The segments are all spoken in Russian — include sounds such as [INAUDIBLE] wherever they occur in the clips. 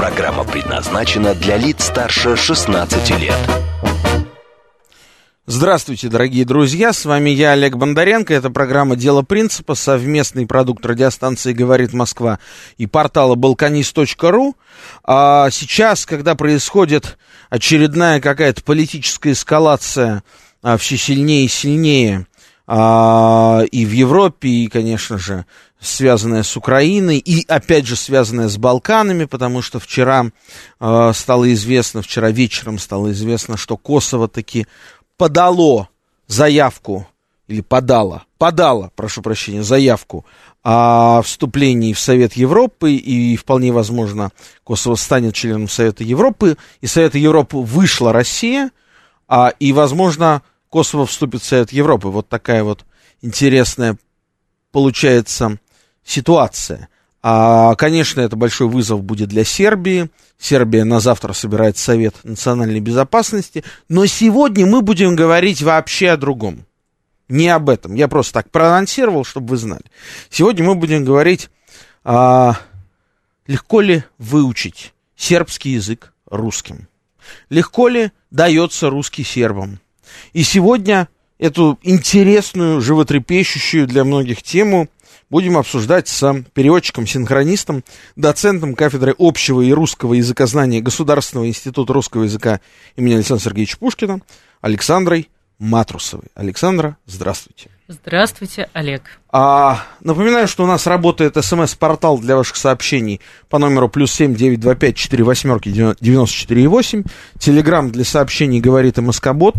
Программа предназначена для лиц старше 16 лет. Здравствуйте, дорогие друзья, с вами я, Олег Бондаренко, это программа «Дело принципа», совместный продукт радиостанции «Говорит Москва» и портала balkanist.ru. А сейчас, когда происходит очередная какая-то политическая эскалация а, все сильнее и сильнее а, и в Европе, и, конечно же, связанная с Украиной, и, опять же, связанная с Балканами, потому что вчера а, стало известно, вчера вечером стало известно, что Косово таки подало заявку, или подало, подало, прошу прощения, заявку о вступлении в Совет Европы, и вполне возможно Косово станет членом Совета Европы, и Совета Европы вышла Россия, а, и, возможно, Косово вступит в Совет Европы. Вот такая вот интересная получается ситуация. А, конечно, это большой вызов будет для Сербии. Сербия на завтра собирает Совет национальной безопасности. Но сегодня мы будем говорить вообще о другом. Не об этом. Я просто так проанонсировал, чтобы вы знали. Сегодня мы будем говорить, а, легко ли выучить сербский язык русским. Легко ли дается русский сербам. И сегодня эту интересную, животрепещущую для многих тему будем обсуждать с переводчиком-синхронистом, доцентом кафедры общего и русского языкознания Государственного института русского языка имени Александра Сергеевича Пушкина Александрой Матрусовой. Александра, здравствуйте. Здравствуйте, Олег. А, напоминаю, что у нас работает смс-портал для ваших сообщений по номеру плюс семь девять два пять четыре восьмерки девяносто четыре восемь. Телеграмм для сообщений говорит МСК-бот.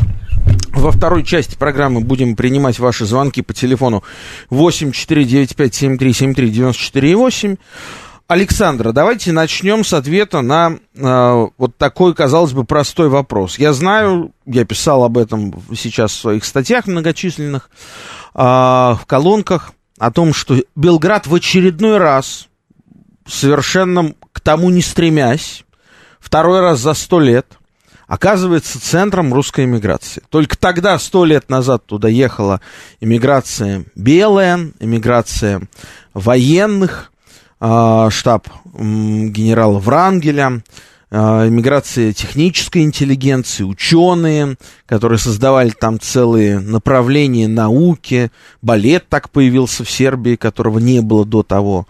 Во второй части программы будем принимать ваши звонки по телефону восемь четыре девять пять семь три семь три девяносто четыре восемь. Александра, давайте начнем с ответа на э, вот такой, казалось бы, простой вопрос. Я знаю, я писал об этом сейчас в своих статьях многочисленных, э, в колонках, о том, что Белград в очередной раз, совершенно к тому не стремясь, второй раз за сто лет, оказывается центром русской эмиграции. Только тогда, сто лет назад, туда ехала эмиграция белая, эмиграция военных, штаб генерала Врангеля, а, иммиграция технической интеллигенции, ученые, которые создавали там целые направления науки, балет так появился в Сербии, которого не было до того,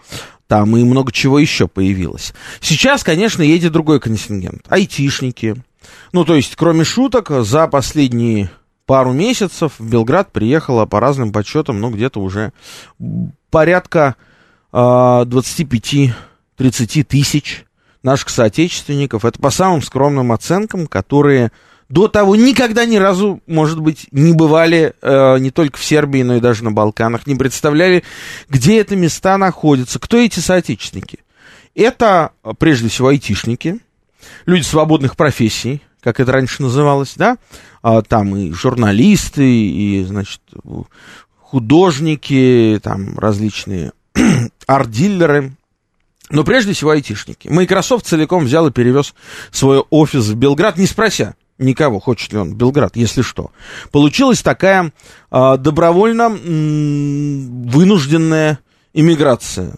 там и много чего еще появилось. Сейчас, конечно, едет другой контингент, айтишники. Ну, то есть, кроме шуток, за последние пару месяцев в Белград приехало по разным подсчетам, ну, где-то уже порядка 25-30 тысяч наших соотечественников. Это по самым скромным оценкам, которые до того никогда ни разу, может быть, не бывали э, не только в Сербии, но и даже на Балканах, не представляли, где это места находятся, кто эти соотечественники. Это, прежде всего, айтишники, люди свободных профессий, как это раньше называлось, да, а, там и журналисты, и, значит, художники, там различные арт-дилеры, но прежде всего айтишники. Microsoft целиком взял и перевез свой офис в Белград, не спрося никого, хочет ли он в Белград, если что. Получилась такая э, добровольно м- вынужденная иммиграция.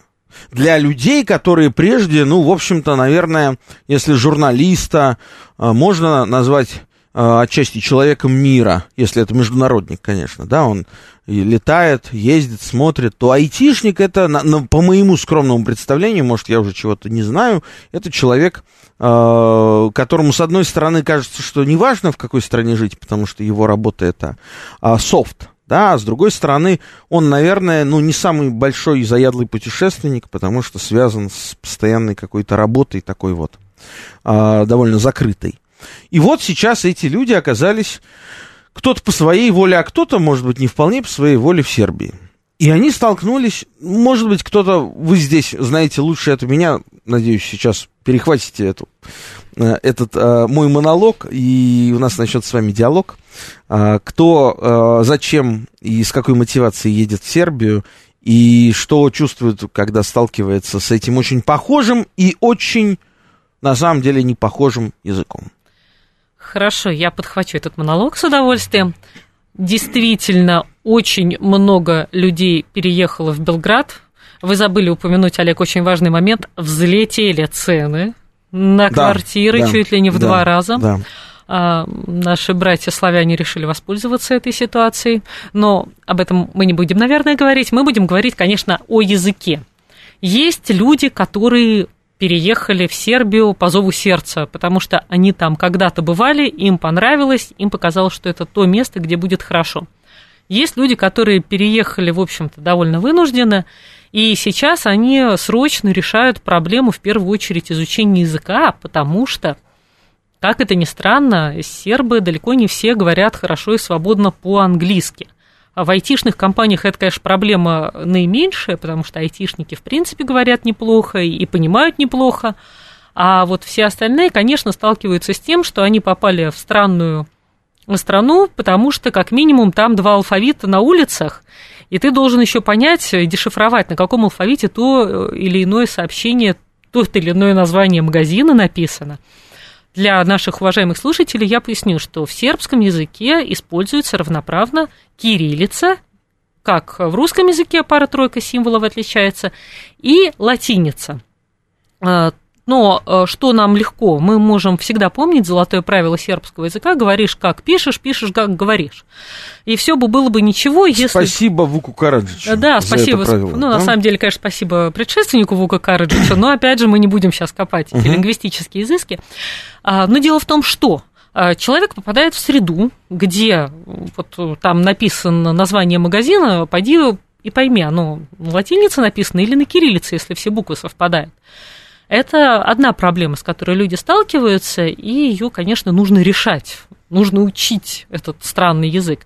Для людей, которые прежде, ну, в общем-то, наверное, если журналиста э, можно назвать э, отчасти человеком мира, если это международник, конечно, да, он и летает, ездит, смотрит, то айтишник это, на, на, по моему скромному представлению, может, я уже чего-то не знаю, это человек, э, которому, с одной стороны, кажется, что неважно, в какой стране жить, потому что его работа это э, софт, да, а с другой стороны, он, наверное, ну, не самый большой и заядлый путешественник, потому что связан с постоянной какой-то работой такой вот, э, довольно закрытой. И вот сейчас эти люди оказались кто-то по своей воле, а кто-то, может быть, не вполне по своей воле в Сербии. И они столкнулись, может быть, кто-то, вы здесь знаете лучше это меня, надеюсь, сейчас перехватите эту, э, этот э, мой монолог, и у нас начнется с вами диалог. Э, кто, зачем и с какой мотивацией едет в Сербию, и что чувствует, когда сталкивается с этим очень похожим и очень, на самом деле, не похожим языком. Хорошо, я подхвачу этот монолог с удовольствием. Действительно, очень много людей переехало в Белград. Вы забыли упомянуть, Олег, очень важный момент. Взлетели цены на квартиры да, чуть ли не в да, два раза. Да. А, наши братья-славяне решили воспользоваться этой ситуацией. Но об этом мы не будем, наверное, говорить. Мы будем говорить, конечно, о языке. Есть люди, которые переехали в Сербию по зову сердца, потому что они там когда-то бывали, им понравилось, им показалось, что это то место, где будет хорошо. Есть люди, которые переехали, в общем-то, довольно вынужденно, и сейчас они срочно решают проблему, в первую очередь, изучения языка, потому что, как это ни странно, сербы далеко не все говорят хорошо и свободно по-английски. А в айтишных компаниях это, конечно, проблема наименьшая, потому что айтишники, в принципе, говорят неплохо и понимают неплохо. А вот все остальные, конечно, сталкиваются с тем, что они попали в странную страну, потому что, как минимум, там два алфавита на улицах, и ты должен еще понять и дешифровать, на каком алфавите то или иное сообщение, то или иное название магазина написано. Для наших уважаемых слушателей я поясню, что в сербском языке используется равноправно кириллица, как в русском языке пара-тройка символов отличается, и латиница. Но э, что нам легко, мы можем всегда помнить золотое правило сербского языка, говоришь как пишешь, пишешь как говоришь. И все бы было бы ничего, если... Спасибо Вуку Караджичу. Да, спасибо. правило, ну, да? на самом деле, конечно, спасибо предшественнику Вука Караджичу, но, опять же, мы не будем сейчас копать эти лингвистические изыски. А, но дело в том, что а, человек попадает в среду, где вот там написано название магазина, пойди и пойми, оно на латинице написано или на кириллице, если все буквы совпадают. Это одна проблема, с которой люди сталкиваются, и ее, конечно, нужно решать. Нужно учить этот странный язык.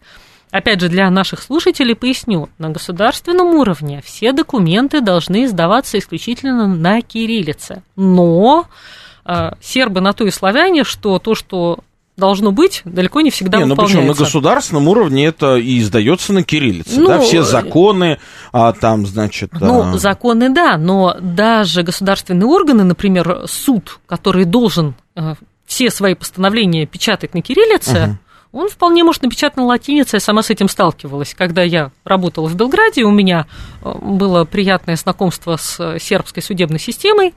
Опять же, для наших слушателей поясню, на государственном уровне все документы должны издаваться исключительно на кириллице. Но э, сербы на то и славяне, что то, что должно быть, далеко не всегда не, выполняется. Ну причем на государственном уровне это и издается на кириллице, ну, да, все законы, а, там, значит... Ну, а... законы, да, но даже государственные органы, например, суд, который должен а, все свои постановления печатать на кириллице, угу. он вполне может напечатать на латинице, я сама с этим сталкивалась. Когда я работала в Белграде, у меня а, было приятное знакомство с сербской судебной системой,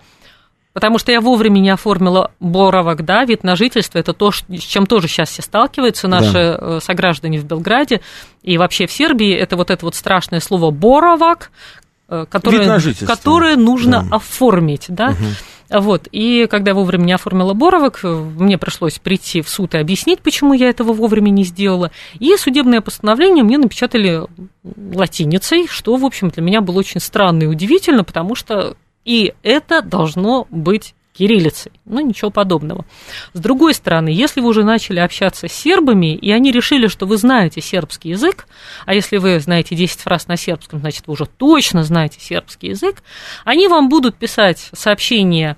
Потому что я вовремя не оформила боровок, да, вид на жительство, это то, с чем тоже сейчас все сталкиваются наши да. Э, сограждане в Белграде и вообще в Сербии, это вот это вот страшное слово боровак, э, которое, которое нужно да. оформить, да. Угу. Вот, и когда я вовремя не оформила боровок, э, мне пришлось прийти в суд и объяснить, почему я этого вовремя не сделала. И судебное постановление мне напечатали латиницей, что, в общем, для меня было очень странно и удивительно, потому что и это должно быть кириллицей. Ну, ничего подобного. С другой стороны, если вы уже начали общаться с сербами, и они решили, что вы знаете сербский язык, а если вы знаете 10 фраз на сербском, значит, вы уже точно знаете сербский язык, они вам будут писать сообщения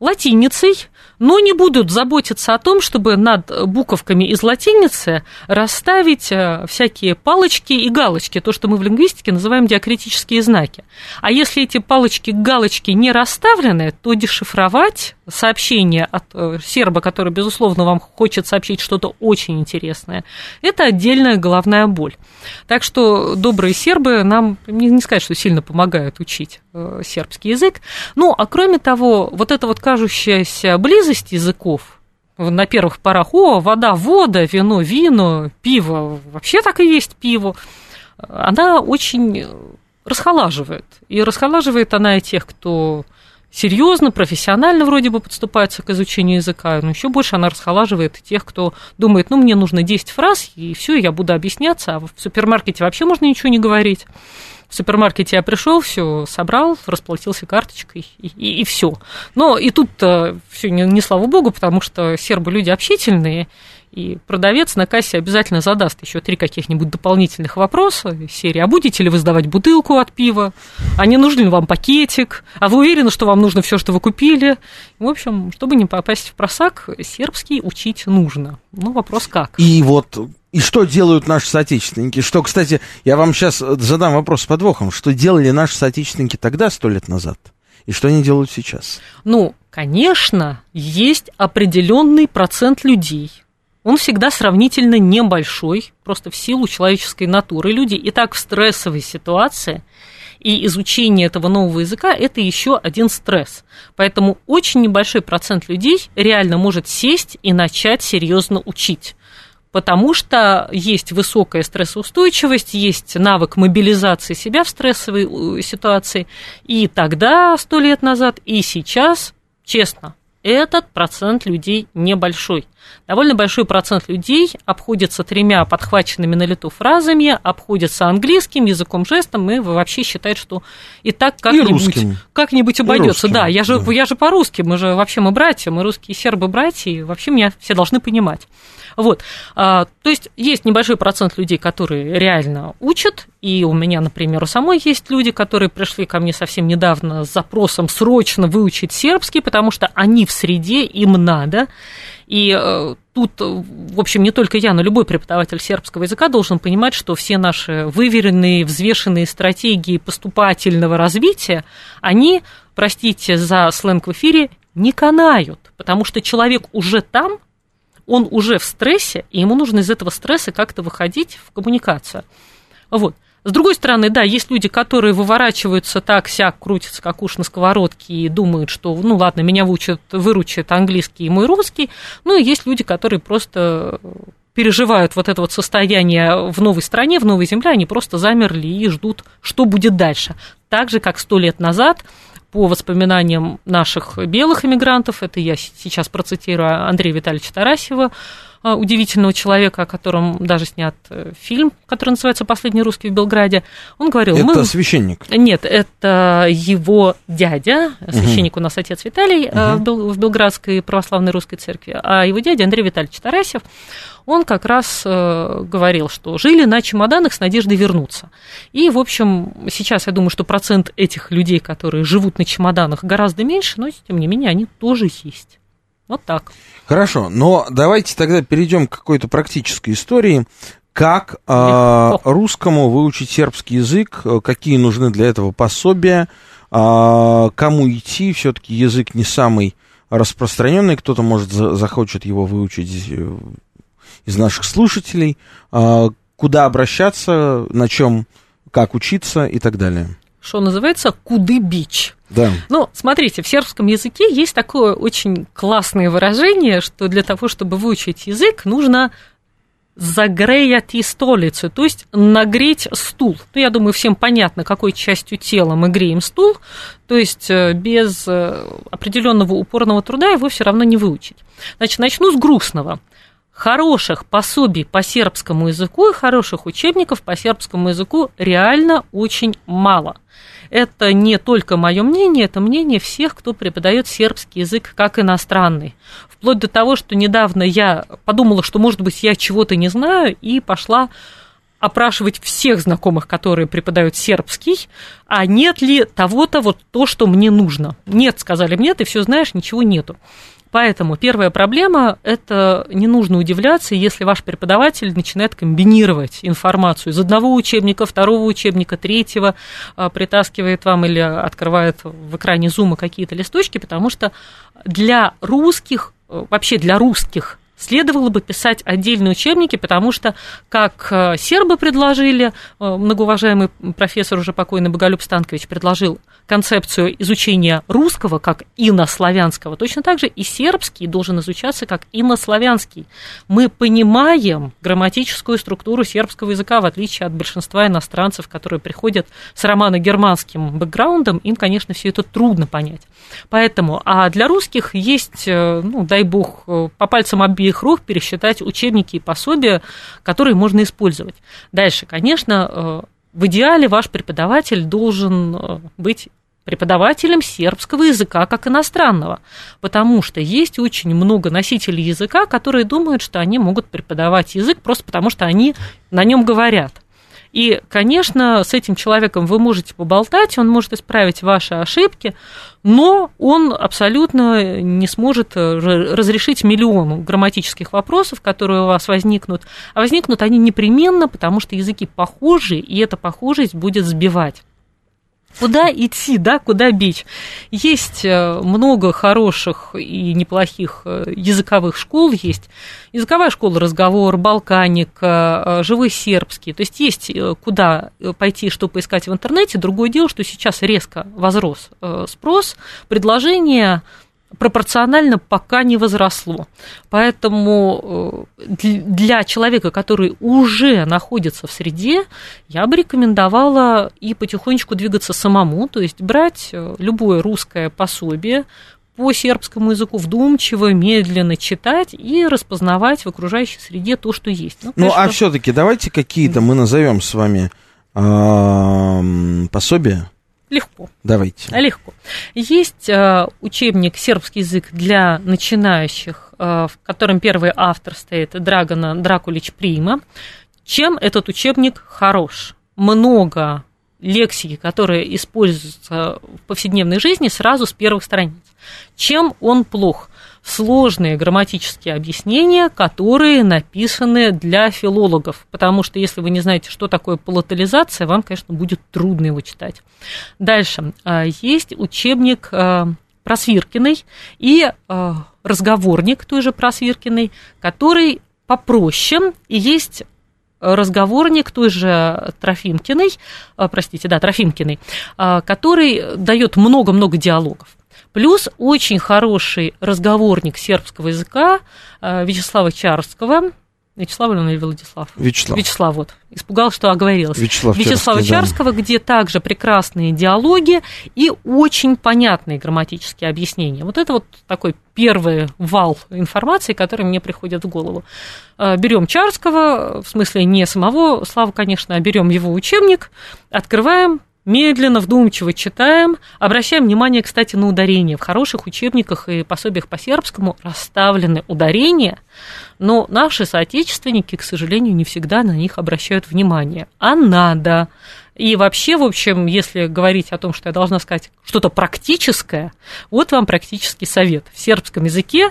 латиницей, но не будут заботиться о том, чтобы над буковками из латиницы расставить э, всякие палочки и галочки, то, что мы в лингвистике называем диакритические знаки. А если эти палочки галочки не расставлены, то дешифровать сообщение от э, серба, который, безусловно, вам хочет сообщить что-то очень интересное, это отдельная головная боль. Так что добрые сербы нам, не сказать, что сильно помогают учить э, сербский язык. Ну, а кроме того, вот эта вот кажущаяся близость языков, на первых порах, о, вода, вода, вино, вино, пиво, вообще так и есть пиво, она очень расхолаживает. И расхолаживает она и тех, кто серьезно, профессионально вроде бы подступается к изучению языка, но еще больше она расхолаживает тех, кто думает, ну, мне нужно 10 фраз, и все, я буду объясняться, а в супермаркете вообще можно ничего не говорить. В супермаркете я пришел, все собрал, расплатился карточкой и, и, и все. Но и тут все не, не слава богу, потому что сербы люди общительные, и продавец на кассе обязательно задаст еще три каких-нибудь дополнительных вопроса серии. А будете ли вы сдавать бутылку от пива? А не нужен ли вам пакетик? А вы уверены, что вам нужно все, что вы купили? В общем, чтобы не попасть в просак, сербский учить нужно. Ну, вопрос как. И вот и что делают наши соотечественники? Что, кстати, я вам сейчас задам вопрос с подвохом. Что делали наши соотечественники тогда, сто лет назад? И что они делают сейчас? Ну, конечно, есть определенный процент людей, он всегда сравнительно небольшой, просто в силу человеческой натуры. Люди и так в стрессовой ситуации, и изучение этого нового языка – это еще один стресс. Поэтому очень небольшой процент людей реально может сесть и начать серьезно учить. Потому что есть высокая стрессоустойчивость, есть навык мобилизации себя в стрессовой ситуации. И тогда, сто лет назад, и сейчас, честно, этот процент людей небольшой. Довольно большой процент людей обходится тремя подхваченными на лету фразами, обходится английским языком жестом и вообще считает, что и так как-нибудь, как-нибудь обойдется. Да, я же, да. я же по-русски, мы же вообще мы братья, мы русские сербы братья, и вообще меня все должны понимать. Вот. А, то есть есть небольшой процент людей, которые реально учат, и у меня, например, у самой есть люди, которые пришли ко мне совсем недавно с запросом срочно выучить сербский, потому что они в среде, им надо. И э, тут, в общем, не только я, но любой преподаватель сербского языка должен понимать, что все наши выверенные, взвешенные стратегии поступательного развития, они, простите за сленг в эфире, не канают, потому что человек уже там, он уже в стрессе, и ему нужно из этого стресса как-то выходить в коммуникацию. Вот. С другой стороны, да, есть люди, которые выворачиваются так, сяк, крутятся, как уж на сковородке, и думают, что, ну ладно, меня выучат, выручит английский и мой русский. Ну и есть люди, которые просто переживают вот это вот состояние в новой стране, в новой земле, они просто замерли и ждут, что будет дальше. Так же, как сто лет назад по воспоминаниям наших белых иммигрантов, это я сейчас процитирую Андрея Витальевича Тарасева, удивительного человека, о котором даже снят э, фильм, который называется «Последний русский в Белграде». Он говорил... Это мы... священник? Нет, это его дядя, священник угу. у нас отец Виталий угу. в Белградской православной русской церкви, а его дядя Андрей Витальевич Тарасев, он как раз э, говорил, что жили на чемоданах с надеждой вернуться. И, в общем, сейчас я думаю, что процент этих людей, которые живут на чемоданах, гораздо меньше, но, тем не менее, они тоже есть. Вот так. Хорошо, но давайте тогда перейдем к какой-то практической истории. Как э, русскому выучить сербский язык? Какие нужны для этого пособия? Э, кому идти? Все-таки язык не самый распространенный. Кто-то, может, за, захочет его выучить э, из наших слушателей. Э, куда обращаться? На чем? Как учиться и так далее? что называется куды-бич. Да. Ну, смотрите, в сербском языке есть такое очень классное выражение, что для того, чтобы выучить язык, нужно загреять и столицу, то есть нагреть стул. Ну, я думаю, всем понятно, какой частью тела мы греем стул, то есть э, без э, определенного упорного труда его все равно не выучить. Значит, начну с грустного хороших пособий по сербскому языку и хороших учебников по сербскому языку реально очень мало. Это не только мое мнение, это мнение всех, кто преподает сербский язык как иностранный. Вплоть до того, что недавно я подумала, что, может быть, я чего-то не знаю, и пошла опрашивать всех знакомых, которые преподают сербский, а нет ли того-то вот то, что мне нужно. Нет, сказали мне, ты все знаешь, ничего нету. Поэтому первая проблема – это не нужно удивляться, если ваш преподаватель начинает комбинировать информацию из одного учебника, второго учебника, третьего, а, притаскивает вам или открывает в экране зума какие-то листочки, потому что для русских, э, вообще для русских следовало бы писать отдельные учебники, потому что, как э, сербы предложили, э, многоуважаемый профессор уже покойный Боголюб Станкович предложил концепцию изучения русского как инославянского, точно так же и сербский должен изучаться как инославянский. Мы понимаем грамматическую структуру сербского языка, в отличие от большинства иностранцев, которые приходят с романо-германским бэкграундом, им, конечно, все это трудно понять. Поэтому, а для русских есть, э, ну, дай бог, по пальцам обеих их рук пересчитать учебники и пособия, которые можно использовать. Дальше, конечно, э, в идеале ваш преподаватель должен э, быть преподавателем сербского языка как иностранного, потому что есть очень много носителей языка, которые думают, что они могут преподавать язык просто потому, что они на нем говорят. И, конечно, с этим человеком вы можете поболтать, он может исправить ваши ошибки, но он абсолютно не сможет э, разрешить миллион грамматических вопросов, которые у вас возникнут. А возникнут они непременно, потому что языки похожи, и эта похожесть будет сбивать. Куда идти, да, куда бить? Есть э, много хороших и неплохих э, языковых школ, есть языковая школа «Разговор», «Балканика», э, «Живой сербский», то есть есть куда пойти, что поискать в интернете. Другое дело, что сейчас резко возрос спрос, предложение пропорционально пока не возросло. Поэтому э, для человека, который уже находится в среде, я бы рекомендовала и потихонечку двигаться самому, то есть брать э, любое русское пособие, по сербскому языку вдумчиво, медленно читать и распознавать в окружающей среде то, что есть. Ну, ну а все-таки давайте какие-то мы назовем с вами э, пособия Легко. Давайте. Легко. Есть э, учебник «Сербский язык для начинающих», э, в котором первый автор стоит Драгона Дракулич Прима. Чем этот учебник хорош? Много лексики, которые используются в повседневной жизни, сразу с первых страниц. Чем он плох? Сложные грамматические объяснения, которые написаны для филологов, потому что если вы не знаете, что такое полотализация, вам, конечно, будет трудно его читать. Дальше. А, есть учебник а, Просвиркиной и а, разговорник той же Просвиркиной, который попроще, и есть разговорник той же Трофимкиной, простите, да, Трофимкиной, который дает много-много диалогов. Плюс очень хороший разговорник сербского языка э, Вячеслава Чарского. Вячеслав или Владислав? Вячеслав. Вячеслав, вот. Испугал, что оговорилась. Вячеслав Вячеслава Чарского, да. где также прекрасные диалоги и очень понятные грамматические объяснения. Вот это вот такой первый вал информации, который мне приходит в голову. Э, берем Чарского, в смысле не самого Славу, конечно, а берем его учебник, открываем, медленно, вдумчиво читаем, обращаем внимание, кстати, на ударения. В хороших учебниках и пособиях по сербскому расставлены ударения, но наши соотечественники, к сожалению, не всегда на них обращают внимание. А надо. И вообще, в общем, если говорить о том, что я должна сказать что-то практическое, вот вам практический совет. В сербском языке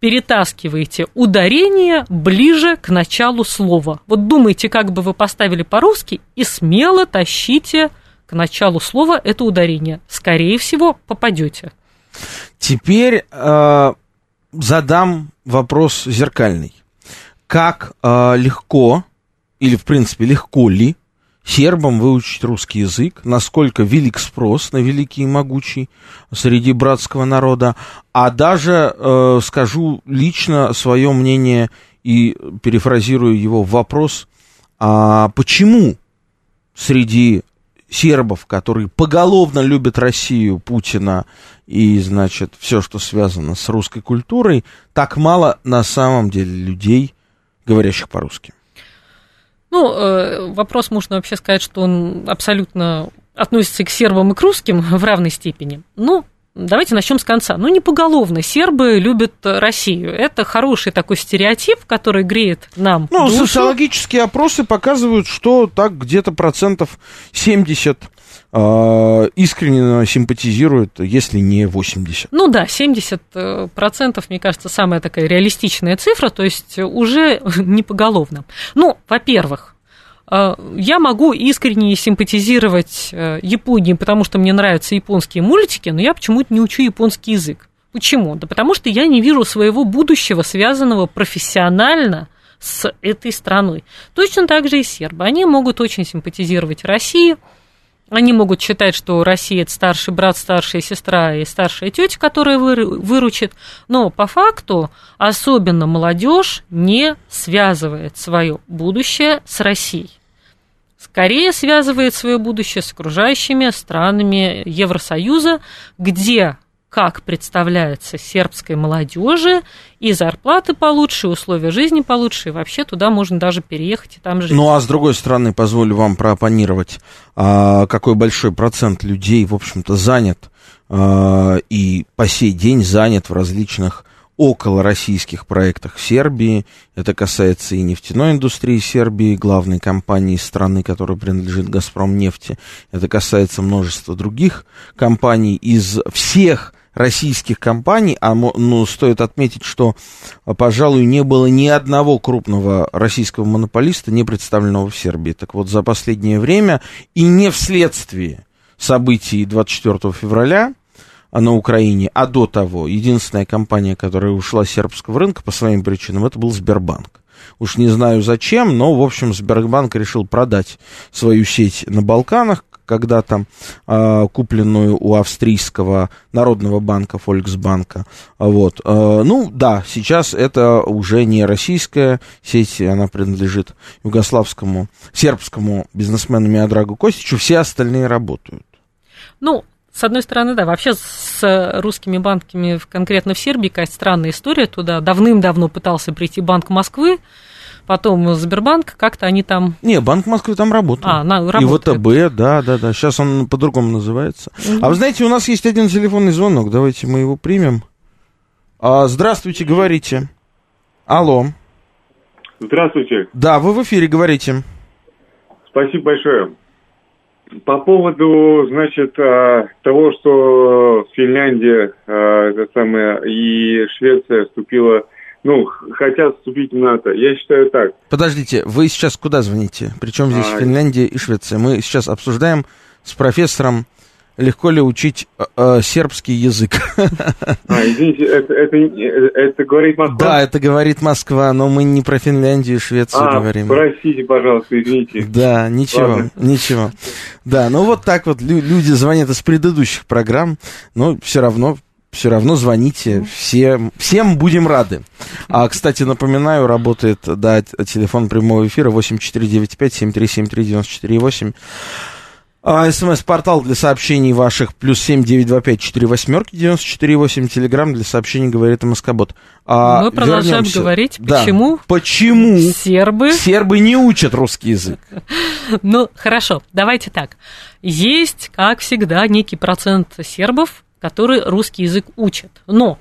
перетаскиваете ударение ближе к началу слова. Вот думайте, как бы вы поставили по-русски, и смело тащите к началу слова это ударение. Скорее всего, попадете. Теперь э, задам вопрос зеркальный. Как э, легко, или в принципе легко ли сербам выучить русский язык, насколько велик спрос на великий и могучий среди братского народа, а даже э, скажу лично свое мнение и перефразирую его в вопрос, а почему среди сербов, которые поголовно любят Россию, Путина и, значит, все, что связано с русской культурой, так мало на самом деле людей, говорящих по-русски? Ну, э, вопрос можно вообще сказать, что он абсолютно относится к сербам и к русским [LAUGHS] в равной степени. Ну, Давайте начнем с конца. Ну, не поголовно. Сербы любят Россию. Это хороший такой стереотип, который греет нам Ну, душу. социологические опросы показывают, что так где-то процентов 70 э, искренне симпатизируют, если не 80. Ну да, 70 э, процентов, мне кажется, самая такая реалистичная цифра, то есть уже [LAUGHS] не поголовно. Ну, во-первых, Э, я могу искренне симпатизировать э, Японии, потому что мне нравятся японские мультики, но я почему-то не учу японский язык. Почему? Да потому что я не вижу своего будущего, связанного профессионально с этой страной. Точно так же и сербы. Они могут очень симпатизировать России, они могут считать, что Россия это старший брат, старшая сестра и старшая тетя, которая выручит, но по факту особенно молодежь не связывает свое будущее с Россией. Скорее связывает свое будущее с окружающими странами Евросоюза, где как представляется сербской молодежи, и зарплаты получше, и условия жизни получше, и вообще туда можно даже переехать и там жить. Ну, а с другой стороны, позволю вам проопонировать, а, какой большой процент людей, в общем-то, занят а, и по сей день занят в различных около российских проектах Сербии. Это касается и нефтяной индустрии Сербии, главной компании страны, которая принадлежит «Газпром нефти». Это касается множества других компаний из всех российских компаний, а ну, стоит отметить, что, пожалуй, не было ни одного крупного российского монополиста, не представленного в Сербии. Так вот, за последнее время и не вследствие событий 24 февраля на Украине, а до того единственная компания, которая ушла с сербского рынка по своим причинам, это был Сбербанк. Уж не знаю зачем, но, в общем, Сбербанк решил продать свою сеть на Балканах, когда-то э, купленную у австрийского народного банка Volksbank. Вот. Э, ну, да, сейчас это уже не российская сеть, она принадлежит югославскому, сербскому бизнесмену Миодрагу Костичу, все остальные работают. Ну, с одной стороны, да, вообще с русскими банками, конкретно в Сербии, какая-то странная история. Туда давным-давно пытался прийти Банк Москвы, потом Сбербанк, как-то они там... Не, Банк Москвы там работает. А, на, работает. И ВТБ, да, да, да. Сейчас он по-другому называется. Угу. А вы знаете, у нас есть один телефонный звонок, давайте мы его примем. А, здравствуйте, говорите. Алло. Здравствуйте. Да, вы в эфире говорите. Спасибо большое. По поводу, значит, а, того, что Финляндия а, это самое, и Швеция вступила, ну, хотят вступить в НАТО, я считаю так. Подождите, вы сейчас куда звоните? Причем здесь а, Финляндия и Швеция? Мы сейчас обсуждаем с профессором легко ли учить э, э, сербский язык. [LAUGHS] А, извините, это, это, это говорит Москва? Да, это говорит Москва, но мы не про Финляндию и Швецию а, говорим. простите, пожалуйста, извините. [LAUGHS] Да, ничего, Ладно. ничего. Да, ну вот так вот люди звонят из предыдущих программ, но все равно все равно звоните, все, всем будем рады. А, кстати, напоминаю, работает, да, телефон прямого эфира 8495-7373-94-8. А, СМС-портал для сообщений ваших плюс семь девять два пять четыре восьмерки девяносто четыре восемь. Телеграмм для сообщений говорит МСК-бот. А, Мы продолжаем вернемся. говорить, почему, да. почему сербы... сербы не учат русский язык. [LAUGHS] Ну, хорошо, давайте так. Есть, как всегда, некий процент сербов, которые русский язык учат. Но,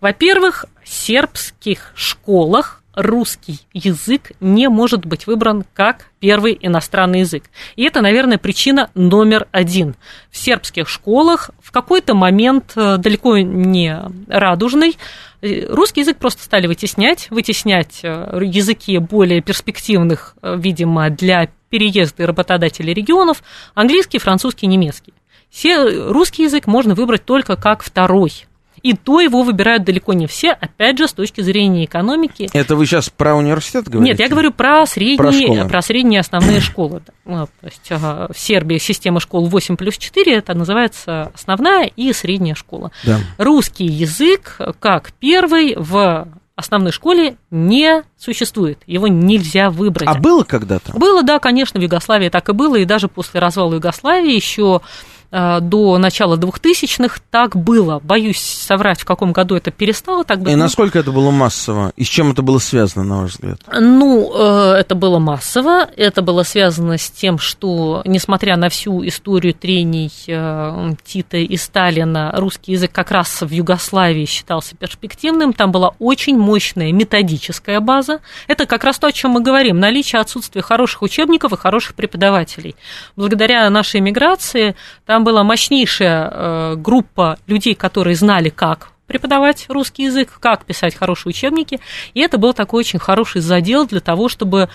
во-первых, в сербских школах русский язык не может быть выбран как первый иностранный язык. И это, наверное, причина номер один. В сербских школах в какой-то момент э, далеко не радужный э, русский язык просто стали вытеснять, вытеснять э, языки более перспективных, видимо, для переезда работодателей регионов, английский, французский, немецкий. Все, русский язык можно выбрать только как второй и то его выбирают далеко не все, опять же, с точки зрения экономики. Это вы сейчас про университет говорите? Нет, я говорю про средние, про, про средние основные школы. Ну, то есть в Сербии система школ 8 плюс 4, это называется основная и средняя школа. Да. Русский язык как первый в основной школе не существует. Его нельзя выбрать. А было когда-то? Было, да, конечно, в Югославии так и было, и даже после развала Югославии еще Э, до начала 2000-х так было. Боюсь соврать, в каком году это перестало так быть. И насколько это было массово? И с чем это было связано, на ваш взгляд? Ну, э, это было массово. Это было связано с тем, что, несмотря на всю историю трений э, Тита и Сталина, русский язык как раз в Югославии считался перспективным. Там была очень мощная методическая база. Это как раз то, о чем мы говорим. Наличие отсутствия хороших учебников и хороших преподавателей. Благодаря нашей миграции там там была мощнейшая э, группа людей, которые знали, как преподавать русский язык, как писать хорошие учебники. И это был такой очень хороший задел для того, чтобы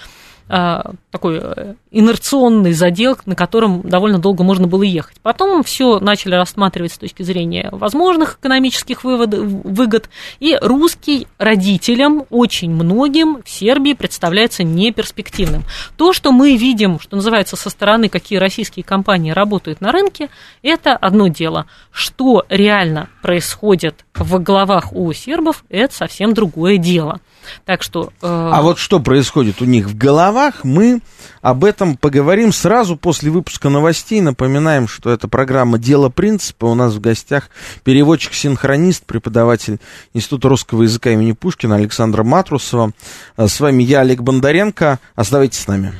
такой э, инерционный задел, на котором довольно долго можно было ехать. Потом все начали рассматривать с точки зрения возможных экономических вывод, выгод, и русский родителям, очень многим в Сербии представляется неперспективным. То, что мы видим, что называется, со стороны, какие российские компании работают на рынке, это одно дело. Что реально происходит в головах у сербов это совсем другое дело. Так что... Э... А вот что происходит у них в головах, мы об этом поговорим сразу после выпуска новостей. Напоминаем, что это программа «Дело принципа». У нас в гостях переводчик-синхронист, преподаватель Института русского языка имени Пушкина Александра Матрусова. Э, с вами я, Олег Бондаренко. Оставайтесь с нами.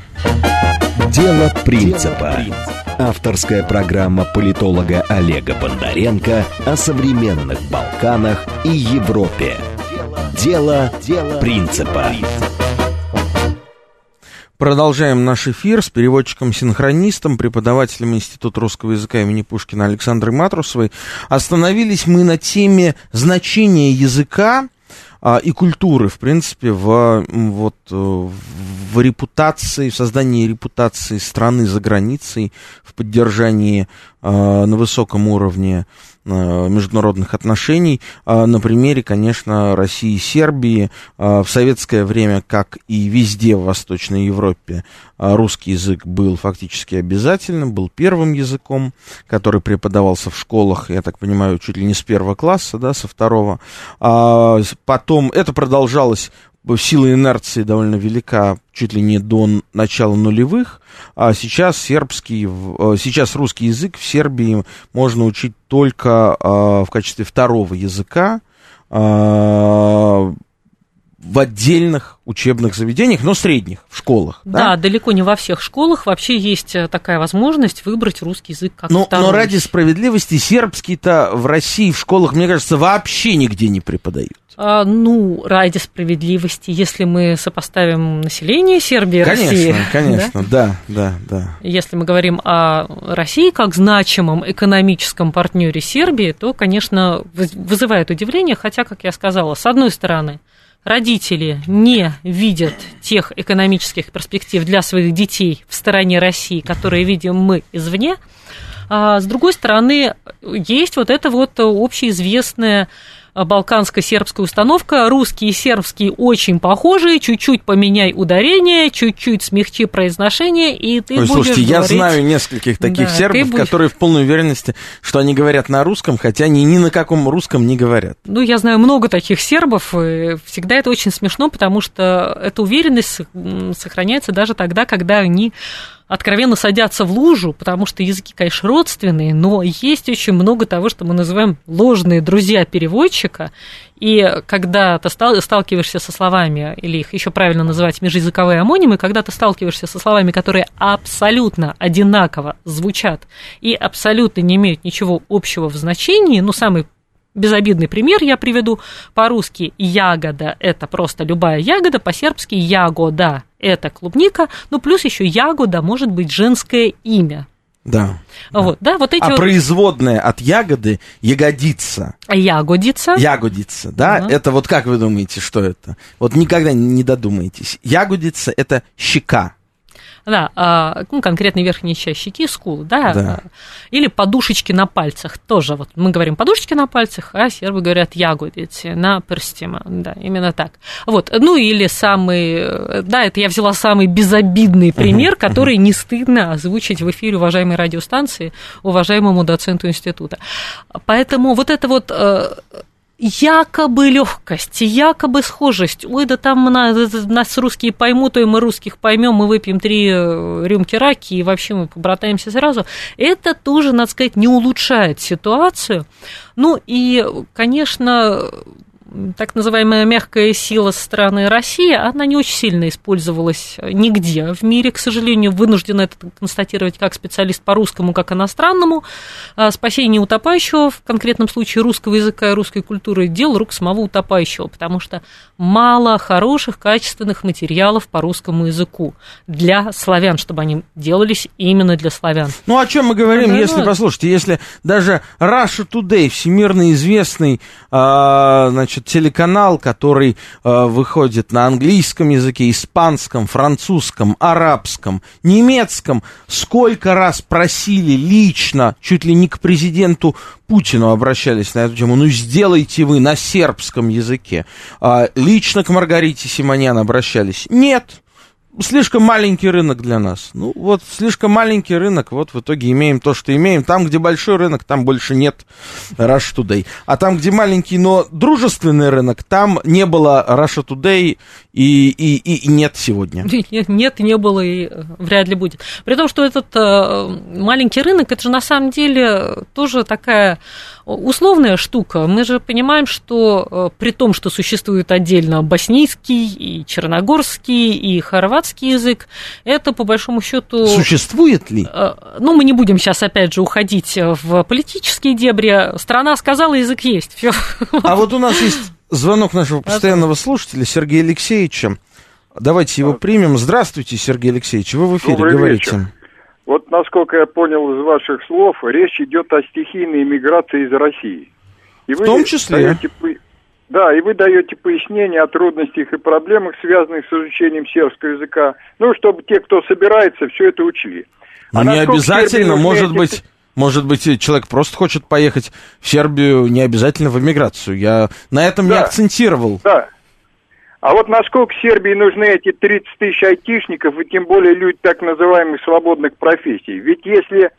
«Дело принципа». Авторская программа политолога Олега Бондаренко о современных Балканах и Европе. Дело, Дело принципа. Продолжаем наш эфир с переводчиком-синхронистом, преподавателем Института русского языка имени Пушкина Александрой Матрусовой. Остановились мы на теме значения языка а, и культуры, в принципе, в, вот, э, в репутации, в создании репутации страны за границей, в поддержании а, на высоком уровне международных отношений. На примере, конечно, России и Сербии в советское время, как и везде в Восточной Европе, русский язык был фактически обязательным, был первым языком, который преподавался в школах, я так понимаю, чуть ли не с первого класса, да, со второго. Потом это продолжалось сила инерции довольно велика, чуть ли не до начала нулевых, а сейчас сербский, э, сейчас русский язык в Сербии можно учить только а, в качестве второго языка, а, в отдельных учебных заведениях, но средних, в школах. Да, да, далеко не во всех школах вообще есть э, такая возможность выбрать русский язык как но, второй. Но ради справедливости сербский-то в России в школах, мне кажется, вообще нигде не преподают. А, ну, ради справедливости, если мы сопоставим население Сербии и конечно, России. Конечно, [LAUGHS] да? да, да, да. Если мы говорим о России как значимом экономическом партнере Сербии, то, конечно, вызывает удивление, хотя, как я сказала, с одной стороны, родители не видят тех экономических перспектив для своих детей в стороне России, которые видим мы извне, а с другой стороны, есть вот это вот общеизвестное балканско-сербская установка. Русские и сербские очень похожи. Чуть-чуть поменяй ударение, чуть-чуть смягчи произношение, и ты Ой, будешь слушайте, говорить... я знаю нескольких таких да, сербов, будешь... которые в полной уверенности, что они говорят на русском, хотя они ни на каком русском не говорят. Ну, я знаю много таких сербов, и всегда это очень смешно, потому что эта уверенность сохраняется даже тогда, когда они откровенно садятся в лужу, потому что языки, конечно, родственные, но есть очень много того, что мы называем ложные друзья переводчика. И когда ты сталкиваешься со словами, или их еще правильно называть межязыковые амонимы, когда ты сталкиваешься со словами, которые абсолютно одинаково звучат и абсолютно не имеют ничего общего в значении, ну, самый безобидный пример я приведу. По-русски ягода – это просто любая ягода, по-сербски ягода – это клубника, ну плюс еще ягода может быть женское имя. Да. Вот, да. да, вот эти а вот... производная от ягоды ягодица. Ягодица. Ягодица, да. Угу. Это вот как вы думаете, что это? Вот никогда не додумаетесь. Ягодица это щека. Да, а, ну, конкретно верхняя часть щеки, скулы, да, да. Или подушечки на пальцах тоже. Вот мы говорим подушечки на пальцах, а сербы говорят ягодицы на перстима. Да, именно так. Вот, ну или самый, да, это я взяла самый безобидный пример, uh-huh, который uh-huh. не стыдно озвучить в эфире уважаемой радиостанции, уважаемому доценту института. Поэтому вот это вот э, якобы легкость, якобы схожесть. Ой, да там нас русские поймут, и мы русских поймем, мы выпьем три э, рюмки раки, и вообще мы побратаемся сразу. Это тоже, надо сказать, не улучшает ситуацию. Ну и, конечно, так называемая мягкая сила со стороны России, она не очень сильно использовалась нигде в мире, к сожалению, вынуждена это констатировать как специалист по русскому, как иностранному. А спасение утопающего, в конкретном случае русского языка и русской культуры, дел рук самого утопающего, потому что мало хороших, качественных материалов по русскому языку для славян, чтобы они делались именно для славян. Ну, о чем мы говорим, да, если, послушайте, если даже Russia Today, всемирно известный, а, значит, телеканал, который э, выходит на английском языке, испанском, французском, арабском, немецком, сколько раз просили лично, чуть ли не к президенту Путину обращались на эту тему, ну сделайте вы на сербском языке. Э, лично к Маргарите Симонян обращались. Нет, слишком маленький рынок для нас. Ну, вот слишком маленький рынок, вот в итоге имеем то, что имеем. Там, где большой рынок, там больше нет Russia Today. А там, где маленький, но дружественный рынок, там не было Russia Today и, и, и, нет сегодня. [LAUGHS] Нет, нет, не было и э, вряд ли будет. При том, что этот э, маленький рынок, это же на самом деле тоже такая условная штука. Мы же понимаем, что э, при том, что существует отдельно боснийский и черногорский и хорватский язык, это по большому счету... Существует ли? Э, ну, мы не будем сейчас опять же уходить в политические дебри. Страна сказала, язык есть. Всё. А вот у нас есть звонок нашего постоянного слушателя Сергея Алексеевича. Давайте его примем. Здравствуйте, Сергей Алексеевич. Вы в эфире Добрый говорите. вечер. Вот, насколько я понял из ваших слов, речь идет о стихийной иммиграции из России. И В том числе. даете Да, и вы даете пояснение о трудностях и проблемах, связанных с изучением сербского языка. Ну, чтобы те, кто собирается, все это учли. Но А не обязательно, может эти- быть, может быть, человек просто хочет поехать в Сербию, не обязательно в эмиграцию. Я на этом не Да. акцентировал. Да. А вот насколько Сербии нужны эти 30 тысяч айтишников, и тем более люди так называемых свободных профессий? Ведь если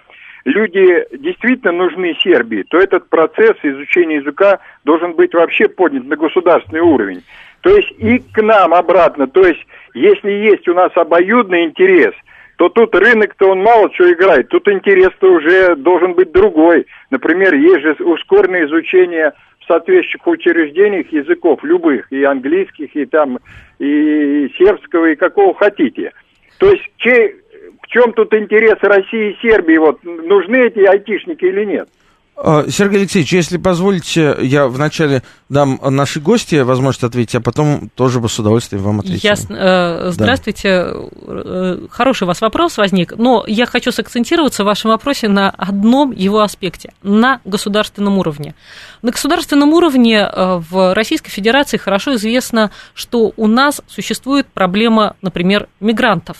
люди действительно нужны Сербии, то этот процесс изучения языка должен быть вообще поднят на государственный уровень. То есть и к нам обратно. То есть если есть у нас обоюдный интерес, то тут рынок-то он мало что играет. Тут интерес-то уже должен быть другой. Например, есть же ускоренное изучение в соответствующих учреждениях языков, любых, и английских, и там, и сербского, и какого хотите. То есть в чем тут интерес России и Сербии? Вот нужны эти айтишники или нет? А, Сергей Алексеевич, если позволите, я вначале дам нашей гости возможность ответить, а потом тоже бы с удовольствием вам ответил. Ясно. Э, Здравствуйте. Э, Хороший у вас вопрос возник, но я хочу сакцентироваться в вашем вопросе на одном его аспекте, на государственном уровне. На государственном уровне э, в Российской Федерации хорошо известно, что у нас существует проблема, например, мигрантов.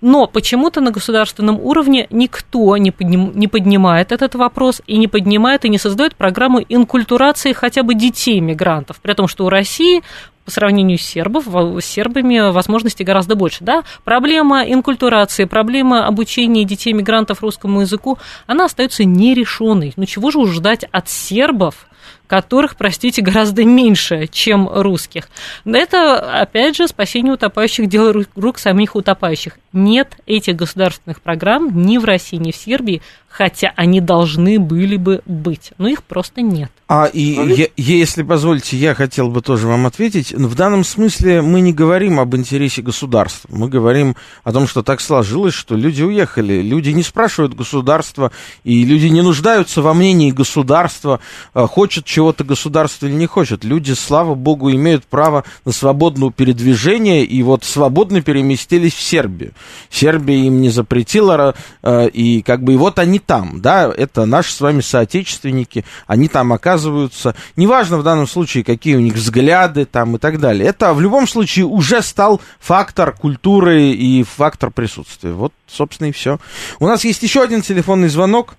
Но почему-то на государственном уровне никто не, подним- не поднимает этот вопрос и не поднимает и не создает программу инкультурации хотя бы детей мигрантов, при том, что у России по сравнению с, сербов, с сербами возможностей гораздо больше. Да? Проблема инкультурации, проблема обучения детей мигрантов русскому языку, она остается нерешенной. Ну чего же уж ждать от сербов, которых, простите, гораздо меньше, чем русских. Это, опять же, спасение утопающих – дело ру- рук самих утопающих. Нет этих государственных программ ни в России, ни в Сербии, хотя они должны были бы быть, но их просто нет. А и Ну, я- если позволите, я хотел бы тоже вам ответить. В данном смысле мы не говорим об интересе государства. Мы говорим о том, что так сложилось, что люди уехали. Люди не спрашивают государства, и люди не нуждаются во мнении государства, а, хочет чего-то государство или не хочет. Люди, слава богу, имеют право на свободное передвижение, и вот свободно переместились в Сербию. Сербия им не запретила, э, и как бы и вот они там, да, это наши с вами соотечественники, они там оказываются. Неважно в данном случае, какие у них взгляды там и так далее. Это в любом случае уже стал фактор культуры и фактор присутствия. Вот, собственно, и все. У нас есть еще один телефонный звонок.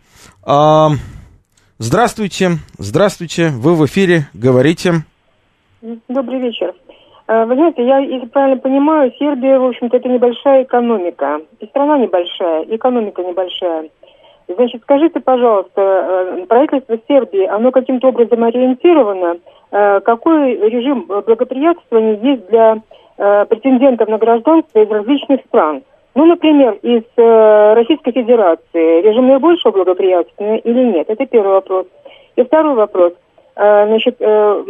Здравствуйте, здравствуйте, вы в эфире, говорите. Добрый вечер. Э, Вы знаете, я, если правильно понимаю, Сербия, в общем-то, это небольшая экономика. И страна небольшая, и экономика небольшая. Значит, скажите, пожалуйста, э, правительство Сербии, оно каким-то образом ориентировано, э, какой режим благоприятствования есть для претендентов на гражданство из различных стран? Ну, например, из э, Российской Федерации режим наибольшего благоприятствования или нет? Это первый вопрос. И второй вопрос. Э, Значит, э,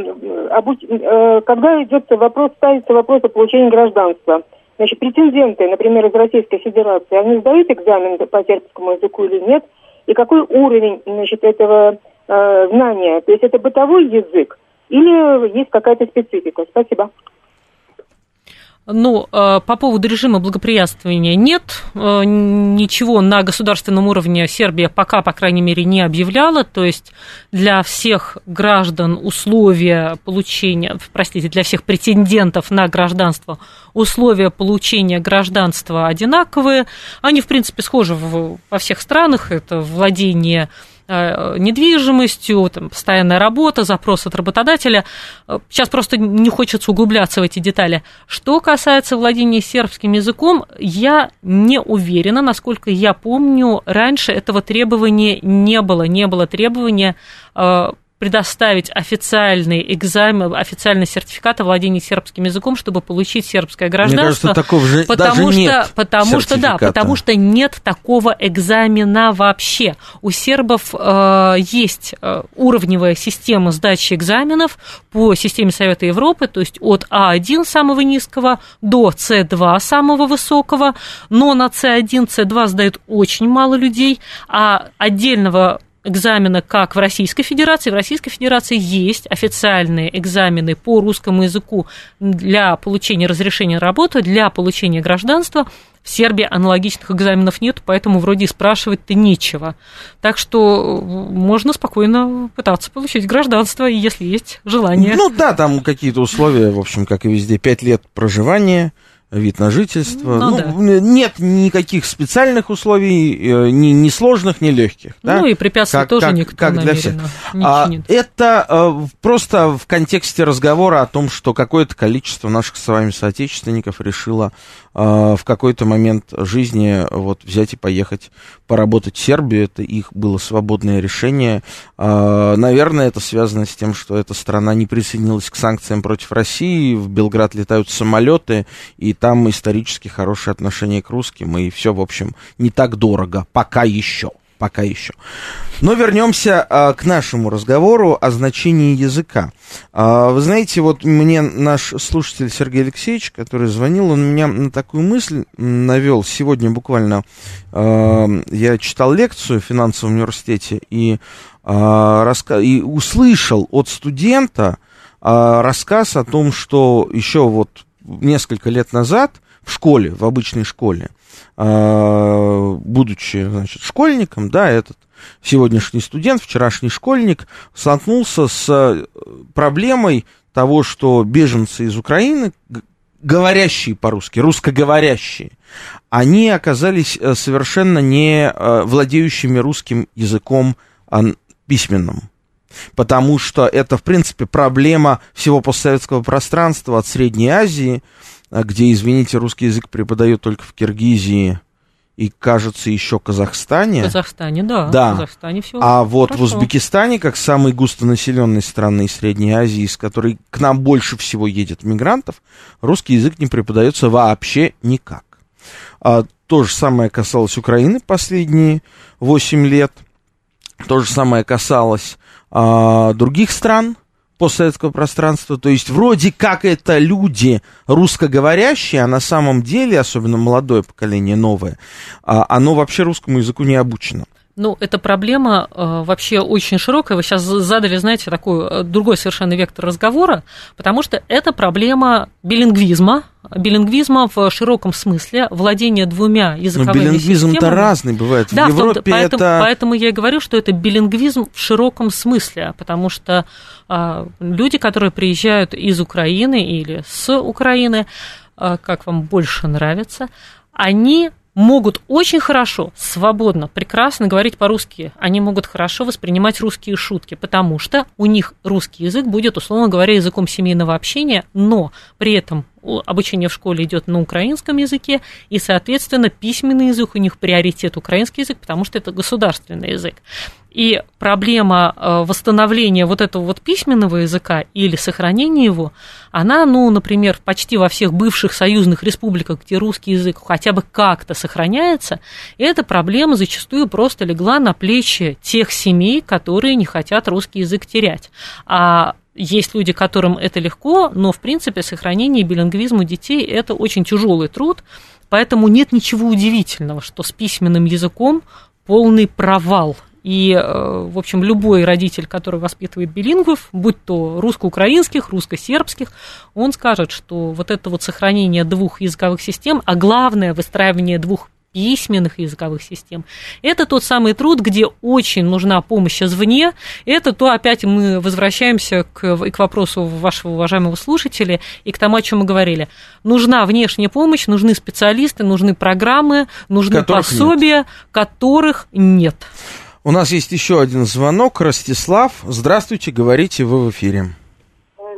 обуч- э, когда идет вопрос, ставится вопрос о получении гражданства, значит, претенденты, например, из Российской Федерации, они сдают экзамен по сербскому языку или нет? И какой уровень, значит, этого э, знания? То есть это бытовой язык или есть какая-то специфика? Спасибо. Ну, э, по поводу режима благоприятствования нет. Э, Ничего на государственном уровне Сербия пока, по крайней мере, не объявляла. То есть для всех граждан условия получения, простите, для всех претендентов на гражданство условия получения гражданства одинаковые. Они, в принципе, схожи во всех странах. Это владение недвижимостью, там, постоянная работа, запрос от работодателя. Сейчас просто не хочется углубляться в эти детали. Что касается владения сербским языком, я не уверена, насколько я помню, раньше этого требования не было, не было требования предоставить официальный экзамен, официальный сертификат о владении сербским языком, чтобы получить сербское гражданство. Мне кажется, такого же потому даже что, нет потому что да, потому что нет такого экзамена вообще. У сербов э, есть э, уровневая система сдачи экзаменов по системе Совета Европы, то есть от А1 самого низкого до С2 самого высокого, но на С1, С2 сдают очень мало людей, а отдельного экзамена, как в Российской Федерации. В Российской Федерации есть официальные экзамены по русскому языку для получения разрешения на работу, для получения гражданства. В Сербии аналогичных экзаменов нет, поэтому вроде спрашивать-то нечего. Так что можно спокойно пытаться получить гражданство, если есть желание. Ну да, там какие-то условия, в общем, как и везде, пять лет проживания – вид на жительство. Ну, ну, да. Нет никаких специальных условий, э, ни, ни сложных, ни легких. Да? Ну и препятствий как, тоже как, никто как для всех. не а, Это а, просто в контексте разговора о том, что какое-то количество наших с вами соотечественников решило а, в какой-то момент жизни вот взять и поехать поработать в Сербию. Это их было свободное решение. А, наверное, это связано с тем, что эта страна не присоединилась к санкциям против России. В Белград летают самолеты, и там исторически хорошие отношения к русским, и все, в общем, не так дорого. Пока еще пока еще. Но вернемся а, к нашему разговору о значении языка. А, вы знаете, вот мне наш слушатель Сергей Алексеевич, который звонил, он меня на такую мысль навел. Сегодня буквально а, я читал лекцию в финансовом университете и, а, раска... и услышал от студента а, рассказ о том, что еще вот несколько лет назад в школе, в обычной школе, будучи, значит, школьником, да, этот сегодняшний студент, вчерашний школьник, столкнулся с э, проблемой того, что беженцы из Украины, говорящие по-русски, русскоговорящие, они оказались э, совершенно не э, владеющими русским языком а, письменным. Потому что это, в принципе, проблема всего постсоветского пространства от Средней Азии, а где, извините, русский язык преподают только в Киргизии и, кажется, еще Казахстане. В Казахстане, да. Да. В Казахстане все а вот в Узбекистане, как самой густонаселенной страны Средней Азии, из которой к нам больше всего едет мигрантов, русский язык не преподается вообще никак. А, то же самое касалось Украины последние 8 лет. То же самое касалось а, других стран – постсоветского пространства. То есть вроде как это люди русскоговорящие, а на самом деле, особенно молодое поколение, новое, а, оно вообще русскому языку не обучено. Ну, эта проблема э, вообще очень широкая. Вы сейчас задали, знаете, такой э, другой совершенно вектор разговора, потому что это проблема билингвизма, билингвизма в широком смысле, владение двумя языковыми Но билингвизм-то разный бывает. Да, в Европе том, поэтому, это... поэтому я и говорю, что это билингвизм в широком смысле, потому что э, люди, которые приезжают из Украины или с Украины, э, как вам больше нравится, они могут очень хорошо, свободно, прекрасно говорить по-русски. Они могут хорошо воспринимать русские шутки, потому что у них русский язык будет, условно говоря, языком семейного общения, но при этом обучение в школе идет на украинском языке, и, соответственно, письменный язык у них приоритет украинский язык, потому что это государственный язык. И проблема э, восстановления вот этого вот письменного языка или сохранения его, она, ну, например, почти во всех бывших союзных республиках, где русский язык хотя бы как-то сохраняется, эта проблема зачастую просто легла на плечи тех семей, которые не хотят русский язык терять. А есть люди, которым это легко, но, в принципе, сохранение билингвизма детей – это очень тяжелый труд, поэтому нет ничего удивительного, что с письменным языком полный провал – и, э, в общем, любой родитель, который воспитывает билингвов, будь то русско-украинских, русско-сербских, он скажет, что вот это вот сохранение двух языковых систем, а главное выстраивание двух письменных языковых систем. Это тот самый труд, где очень нужна помощь извне. Это то, опять мы возвращаемся к, к вопросу вашего уважаемого слушателя и к тому, о чем мы говорили. Нужна внешняя помощь, нужны специалисты, нужны программы, нужны которых пособия, нет. которых нет. У нас есть еще один звонок. Ростислав, здравствуйте, говорите, вы в эфире.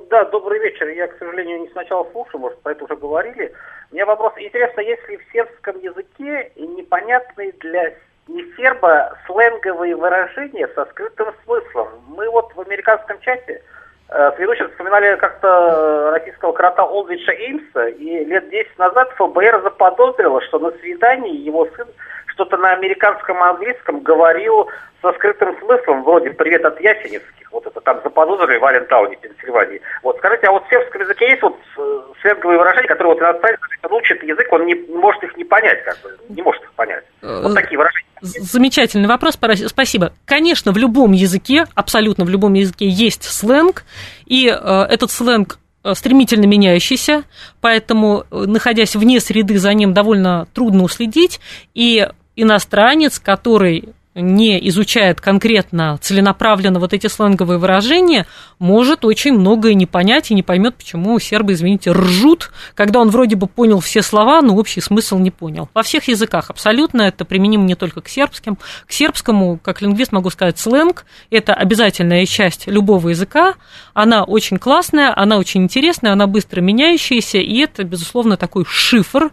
Да, добрый вечер. Я, к сожалению, не сначала слушал, может, про это уже говорили. Меня вопрос. Интересно, если в сербском языке непонятные для не серба сленговые выражения со скрытым смыслом? Мы вот в американском чате э, ведущим вспоминали как-то российского крота Олдвича Эймса, и лет 10 назад ФБР заподозрило, что на свидании его сын что-то на американском английском говорил со скрытым смыслом, вроде «Привет от Ясеневских». Вот это там заподозрили в Алентауне, Пенсильвании. Вот скажите, а вот в сербском языке есть вот э, сленговые выражения, которые вот иностранец, он учит язык, он не может их не понять, как бы, не может их понять. Вот такие выражения. Замечательный вопрос, спасибо. Конечно, в любом языке, абсолютно в любом языке есть сленг, и э, этот сленг э, стремительно меняющийся, поэтому, находясь вне среды, за ним довольно трудно уследить, и иностранец, который не изучает конкретно, целенаправленно вот эти сленговые выражения, может очень многое не понять и не поймет, почему сербы, извините, ржут, когда он вроде бы понял все слова, но общий смысл не понял. Во всех языках абсолютно это применимо не только к сербским. К сербскому, как лингвист, могу сказать, сленг – это обязательная часть любого языка. Она очень классная, она очень интересная, она быстро меняющаяся, и это, безусловно, такой шифр.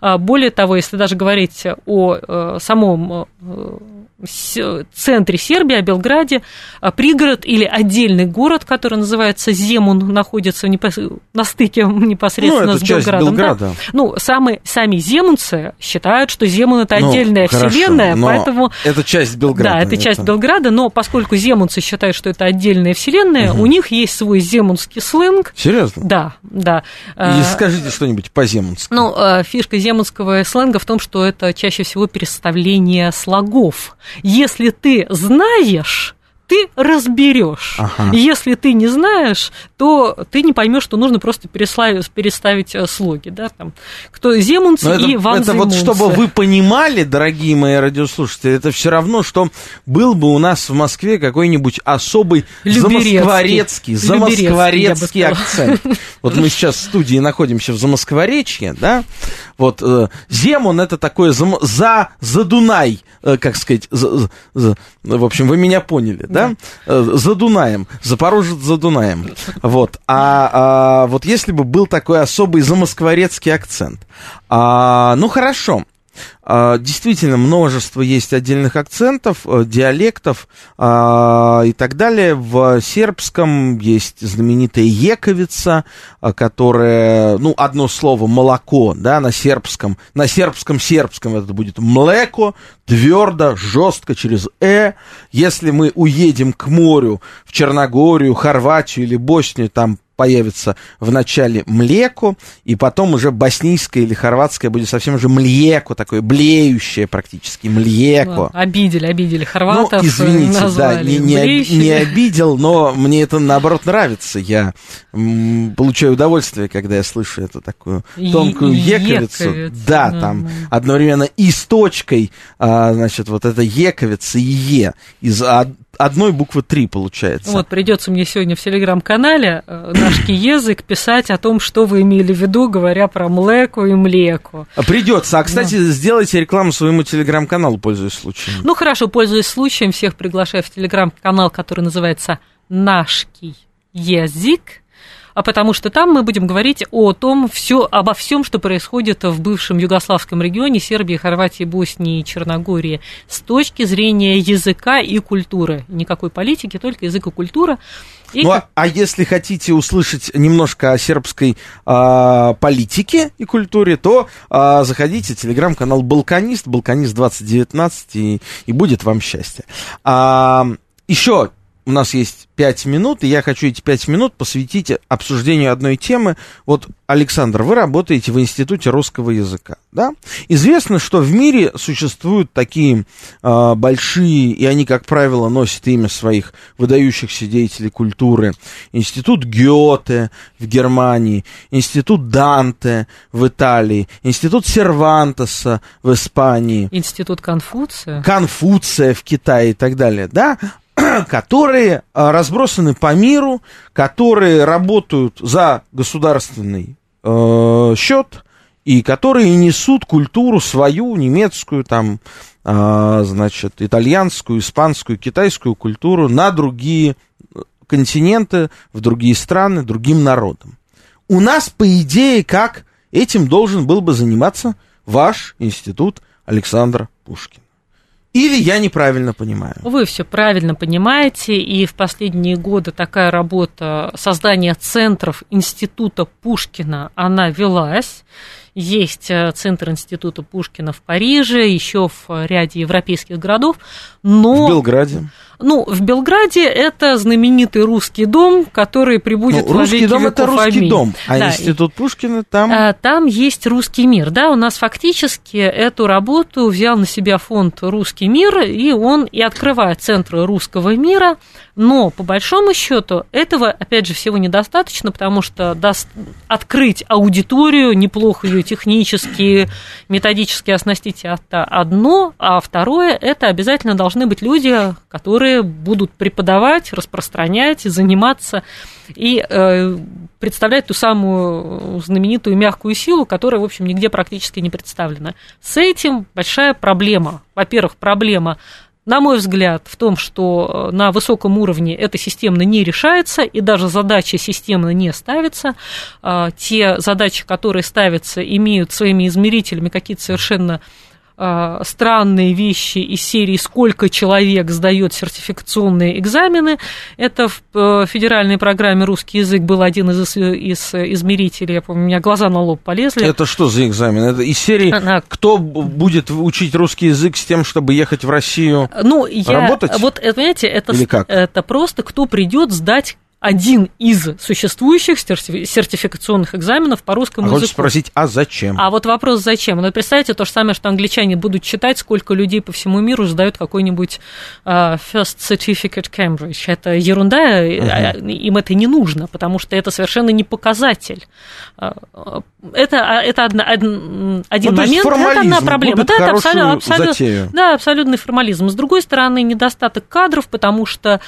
А, более того, если даже говорить о э, самом э, центре Сербии, о Белграде, а, пригород или отдельный город, который называется Земун, находится непос... на стыке [LAUGHS] непосредственно ну, с Белградом. Белграда. Да? Ну, самые, сами земунцы считают, что Земун это ну, отдельная хорошо, вселенная, поэтому... Это часть Белграда. Да, это, это часть Белграда, но поскольку земунцы считают, что это отдельная вселенная, угу. у них есть свой земунский сленг. Серьезно? Да, да. И а, скажите что-нибудь по-земунски. Ну, а, фишка земунского сленга в том, что это чаще всего переставление слогов. Если ты знаешь, ты разберешь. Ага. Если ты не знаешь, то ты не поймешь, что нужно просто переставить, переставить э, слоги. Да? Там, кто земунцы это, и ван Это вот чтобы вы понимали, дорогие мои радиослушатели, это все равно, что был бы у нас в Москве какой-нибудь особый замоскворецкий, замоскворецкий акцент. Вот мы сейчас в студии находимся в Замоскворечье, да? Вот э, Земун это такое за, за, за Дунай, э, как сказать, за, за, в общем, вы меня поняли, да? Э, за Дунаем, Запорожец за Дунаем. Вот. А, а вот если бы был такой особый замоскворецкий акцент. А, ну хорошо. А, действительно, множество есть отдельных акцентов, э, диалектов а, и так далее. В сербском есть знаменитая ековица, а, которая, ну, одно слово молоко, да, на сербском. На сербском сербском это будет млеко, твердо, жестко через «э». Если мы уедем к морю, в Черногорию, Хорватию или Боснию, там появится в начале млеко, и потом уже боснийское или хорватское будет совсем уже млеко, такое блеющее практически, млеко. Ну, обидели, обидели хорватов. Ну, извините, да, не, не, не обидел, но мне это наоборот нравится. Я м, получаю удовольствие, когда я слышу эту такую тонкую ековицу. ековицу. Да, да, там одновременно и с точкой, а, значит, вот это ековица и е из одной буквы три получается. Вот, придется мне сегодня в телеграм-канале э, наш язык писать о том, что вы имели в виду, говоря про млеку и млеку. А придется. А, кстати, да. сделайте рекламу своему телеграм-каналу, пользуясь случаем. Ну, хорошо, пользуясь случаем, всех приглашаю в телеграм-канал, который называется «Нашкий язык» а потому что там мы будем говорить о том, все, обо всем, что происходит в бывшем югославском регионе Сербии, Хорватии, Боснии и Черногории с точки зрения языка и культуры. Никакой политики, только язык и культура. И ну, как... а если хотите услышать немножко о сербской а, политике и культуре, то а, заходите в телеграм-канал Балканист, Балканист 2019, и, и будет вам счастье. А, еще у нас есть пять минут, и я хочу эти пять минут посвятить обсуждению одной темы. Вот, Александр, вы работаете в Институте русского языка, да? Известно, что в мире существуют такие э, большие, и они, как правило, носят имя своих выдающихся деятелей культуры. Институт Гёте в Германии, Институт Данте в Италии, Институт Сервантеса в Испании. Институт Конфуция. Конфуция в Китае и так далее, да? Которые а, разбросаны по миру, которые работают за государственный э, счет и которые несут культуру свою, немецкую, там, а, значит, итальянскую, испанскую, китайскую культуру на другие континенты, в другие страны, другим народам. У нас, по идее, как этим должен был бы заниматься ваш институт Александра Пушкина. Или я неправильно понимаю? Вы все правильно понимаете, и в последние годы такая работа создания центров Института Пушкина, она велась. Есть э, центр Института Пушкина в Париже, еще в ряде европейских городов, но... В Белграде. Ну, в Белграде это знаменитый русский дом, который прибудет ну, в Русский дом это русский аминь. дом, а да, институт Пушкина там. А, там есть русский мир, да, у нас фактически эту работу взял на себя фонд Русский мир, и он и открывает центры русского мира, но по большому счету этого, опять же, всего недостаточно, потому что даст открыть аудиторию, неплохо ее технически, методически оснастить это одно, а второе это обязательно должны быть люди, которые которые будут преподавать, распространять, заниматься и э, представлять ту самую знаменитую мягкую силу, которая, в общем, нигде практически не представлена. С этим большая проблема. Во-первых, проблема на мой взгляд, в том, что э, на высоком уровне это системно не решается, и даже задача системно не ставится. А, те задачи, которые ставятся, имеют своими измерителями какие-то совершенно э, странные вещи из серии «Сколько человек сдает сертификационные экзамены». Это в э, федеральной программе «Русский язык» был один из, из измерителей. Я помню, у меня глаза на лоб полезли. Это что за экзамен? Это из серии Она... «Кто будет учить русский язык с тем, чтобы ехать в Россию ну, я, работать?» Вот, это, понимаете, это, Или как? это просто кто придет сдать один из существующих сертификационных экзаменов по русскому а языку. спросить, а зачем? А вот вопрос зачем? Ну, представьте, то же самое, что англичане будут читать, сколько людей по всему миру сдают какой-нибудь uh, First Certificate Cambridge. Это ерунда, uh-huh. им это не нужно, потому что это совершенно не показатель. А, это, это одна, один ну, момент, это одна проблема. Да, это абсолютно, абсолютно, да, абсолютный формализм. С другой стороны, недостаток кадров, потому что а,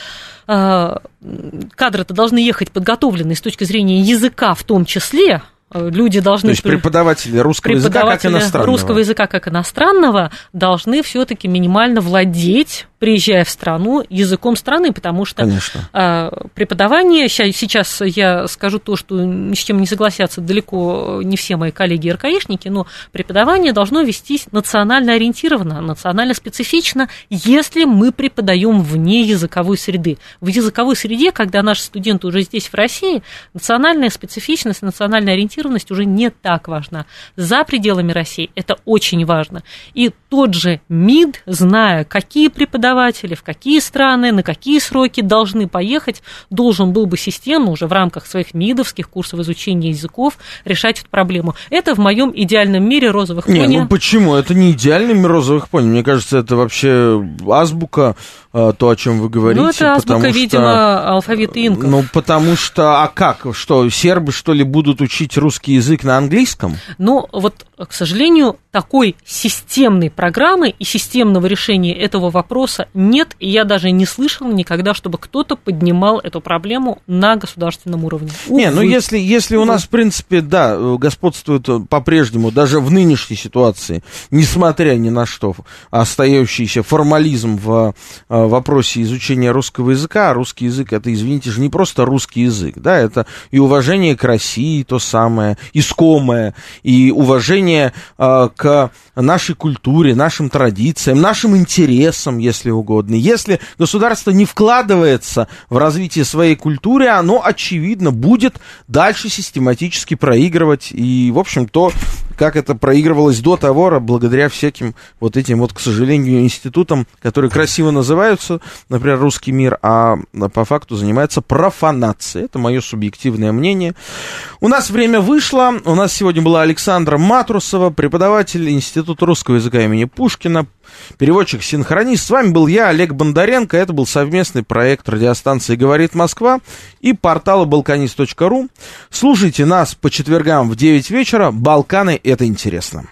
кадры-то должны ехать подготовленные с точки зрения языка в том числе, люди должны... То есть преподаватели русского преподаватели языка как иностранного. русского языка как иностранного должны все-таки минимально владеть приезжая в страну, языком страны, потому что Конечно. преподавание, сейчас я скажу то, что ни с чем не согласятся далеко не все мои коллеги РКИшники, но преподавание должно вестись национально ориентированно, национально специфично, если мы преподаем вне языковой среды. В языковой среде, когда наши студенты уже здесь, в России, национальная специфичность, национальная ориентированность уже не так важна. За пределами России это очень важно. И тот же МИД, зная, какие преподаватели в какие страны, на какие сроки должны поехать, должен был бы системно уже в рамках своих МИДовских курсов изучения языков решать эту проблему. Это в моем идеальном мире розовых не, пони. ну почему? Это не идеальный мир розовых пони. Мне кажется, это вообще азбука, то, о чем вы говорите. Ну, это азбука, потому видимо, что, алфавит инков. Ну, потому что, а как? Что, сербы, что ли, будут учить русский язык на английском? Ну, вот, к сожалению, такой системной программы и системного решения этого вопроса нет, и я даже не слышал никогда, чтобы кто-то поднимал эту проблему на государственном уровне. Увы. Не, ну если, если у нас, в принципе, да, господствует по-прежнему, даже в нынешней ситуации, несмотря ни на что, остающийся формализм в вопросе изучения русского языка, а русский язык, это, извините же, не просто русский язык, да, это и уважение к России, то самое, искомое, и уважение э, к нашей культуре, нашим традициям, нашим интересам, если угодно. Если государство не вкладывается в развитие своей культуры, оно, очевидно, будет дальше систематически проигрывать. И, в общем, то, как это проигрывалось до того, благодаря всяким вот этим вот, к сожалению, институтам, которые красиво называются, например, «Русский мир», а по факту занимается профанацией. Это мое субъективное мнение. У нас время вышло. У нас сегодня была Александра Матрусова, преподаватель Института русского языка имени Пушкина, переводчик-синхронист. С вами был я, Олег Бондаренко. Это был совместный проект радиостанции «Говорит Москва» и портала balkanist.ru. Слушайте нас по четвергам в 9 вечера. Балканы — это интересно.